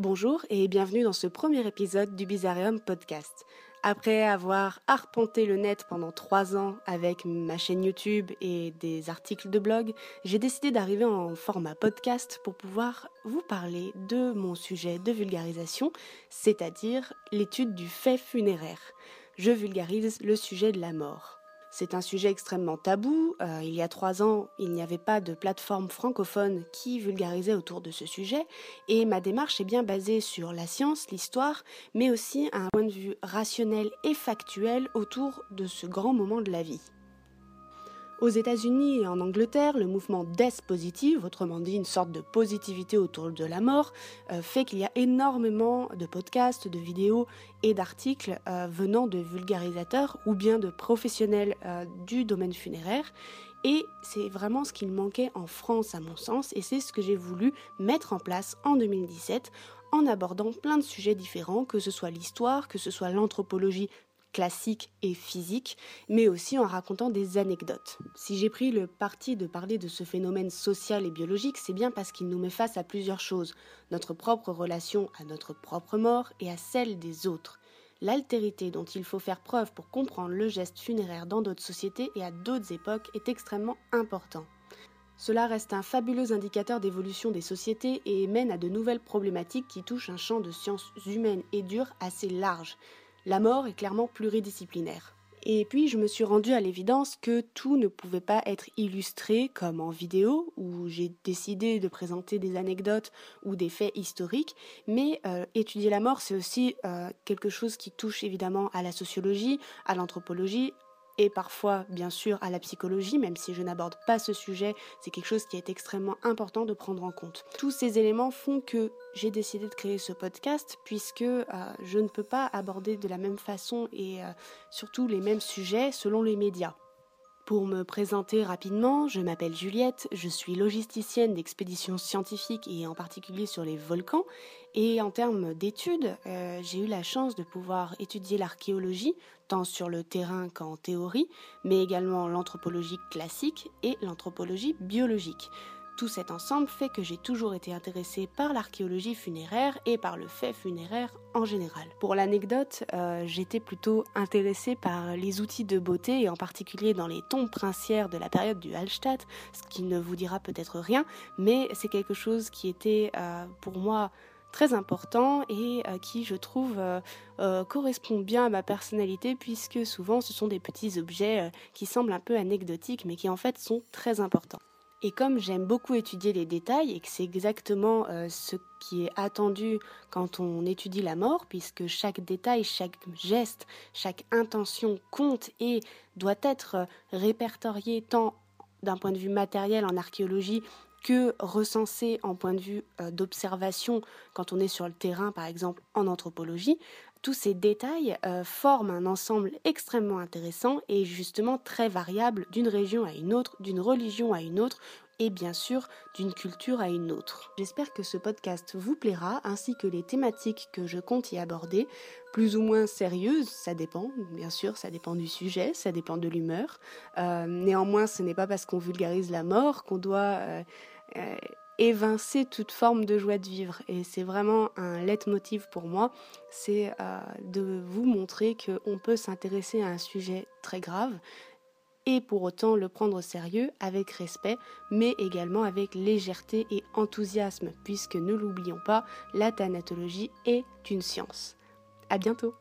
Bonjour et bienvenue dans ce premier épisode du Bizarreum Podcast. Après avoir arpenté le net pendant trois ans avec ma chaîne YouTube et des articles de blog, j'ai décidé d'arriver en format podcast pour pouvoir vous parler de mon sujet de vulgarisation, c'est-à-dire l'étude du fait funéraire. Je vulgarise le sujet de la mort. C'est un sujet extrêmement tabou. Euh, il y a trois ans, il n'y avait pas de plateforme francophone qui vulgarisait autour de ce sujet. Et ma démarche est bien basée sur la science, l'histoire, mais aussi un point de vue rationnel et factuel autour de ce grand moment de la vie. Aux États-Unis et en Angleterre, le mouvement Death Positive, autrement dit une sorte de positivité autour de la mort, euh, fait qu'il y a énormément de podcasts, de vidéos et d'articles euh, venant de vulgarisateurs ou bien de professionnels euh, du domaine funéraire. Et c'est vraiment ce qu'il manquait en France à mon sens, et c'est ce que j'ai voulu mettre en place en 2017 en abordant plein de sujets différents, que ce soit l'histoire, que ce soit l'anthropologie classique et physique, mais aussi en racontant des anecdotes. Si j'ai pris le parti de parler de ce phénomène social et biologique, c'est bien parce qu'il nous met face à plusieurs choses, notre propre relation à notre propre mort et à celle des autres. L'altérité dont il faut faire preuve pour comprendre le geste funéraire dans d'autres sociétés et à d'autres époques est extrêmement important. Cela reste un fabuleux indicateur d'évolution des sociétés et mène à de nouvelles problématiques qui touchent un champ de sciences humaines et dures assez large. La mort est clairement pluridisciplinaire. Et puis je me suis rendu à l'évidence que tout ne pouvait pas être illustré comme en vidéo, où j'ai décidé de présenter des anecdotes ou des faits historiques, mais euh, étudier la mort, c'est aussi euh, quelque chose qui touche évidemment à la sociologie, à l'anthropologie, et parfois bien sûr à la psychologie, même si je n'aborde pas ce sujet, c'est quelque chose qui est extrêmement important de prendre en compte. Tous ces éléments font que j'ai décidé de créer ce podcast puisque euh, je ne peux pas aborder de la même façon et euh, surtout les mêmes sujets selon les médias. Pour me présenter rapidement, je m'appelle Juliette, je suis logisticienne d'expéditions scientifiques et en particulier sur les volcans. Et en termes d'études, euh, j'ai eu la chance de pouvoir étudier l'archéologie, tant sur le terrain qu'en théorie, mais également l'anthropologie classique et l'anthropologie biologique. Tout cet ensemble fait que j'ai toujours été intéressée par l'archéologie funéraire et par le fait funéraire en général. Pour l'anecdote, euh, j'étais plutôt intéressée par les outils de beauté et en particulier dans les tombes princières de la période du Hallstatt, ce qui ne vous dira peut-être rien, mais c'est quelque chose qui était euh, pour moi très important et euh, qui, je trouve, correspond bien à ma personnalité puisque souvent ce sont des petits objets qui semblent un peu anecdotiques mais qui en fait sont très importants. Et comme j'aime beaucoup étudier les détails et que c'est exactement euh, ce qui est attendu quand on étudie la mort, puisque chaque détail, chaque geste, chaque intention compte et doit être répertorié tant d'un point de vue matériel en archéologie que recensé en point de vue euh, d'observation quand on est sur le terrain, par exemple en anthropologie, tous ces détails euh, forment un ensemble extrêmement intéressant et justement très variable d'une région à une autre, d'une religion à une autre et bien sûr d'une culture à une autre. J'espère que ce podcast vous plaira ainsi que les thématiques que je compte y aborder, plus ou moins sérieuses, ça dépend, bien sûr, ça dépend du sujet, ça dépend de l'humeur. Euh, néanmoins, ce n'est pas parce qu'on vulgarise la mort qu'on doit... Euh, évincer toute forme de joie de vivre. Et c'est vraiment un leitmotiv pour moi, c'est euh, de vous montrer qu'on peut s'intéresser à un sujet très grave et pour autant le prendre au sérieux avec respect, mais également avec légèreté et enthousiasme, puisque ne l'oublions pas, la thanatologie est une science. À bientôt!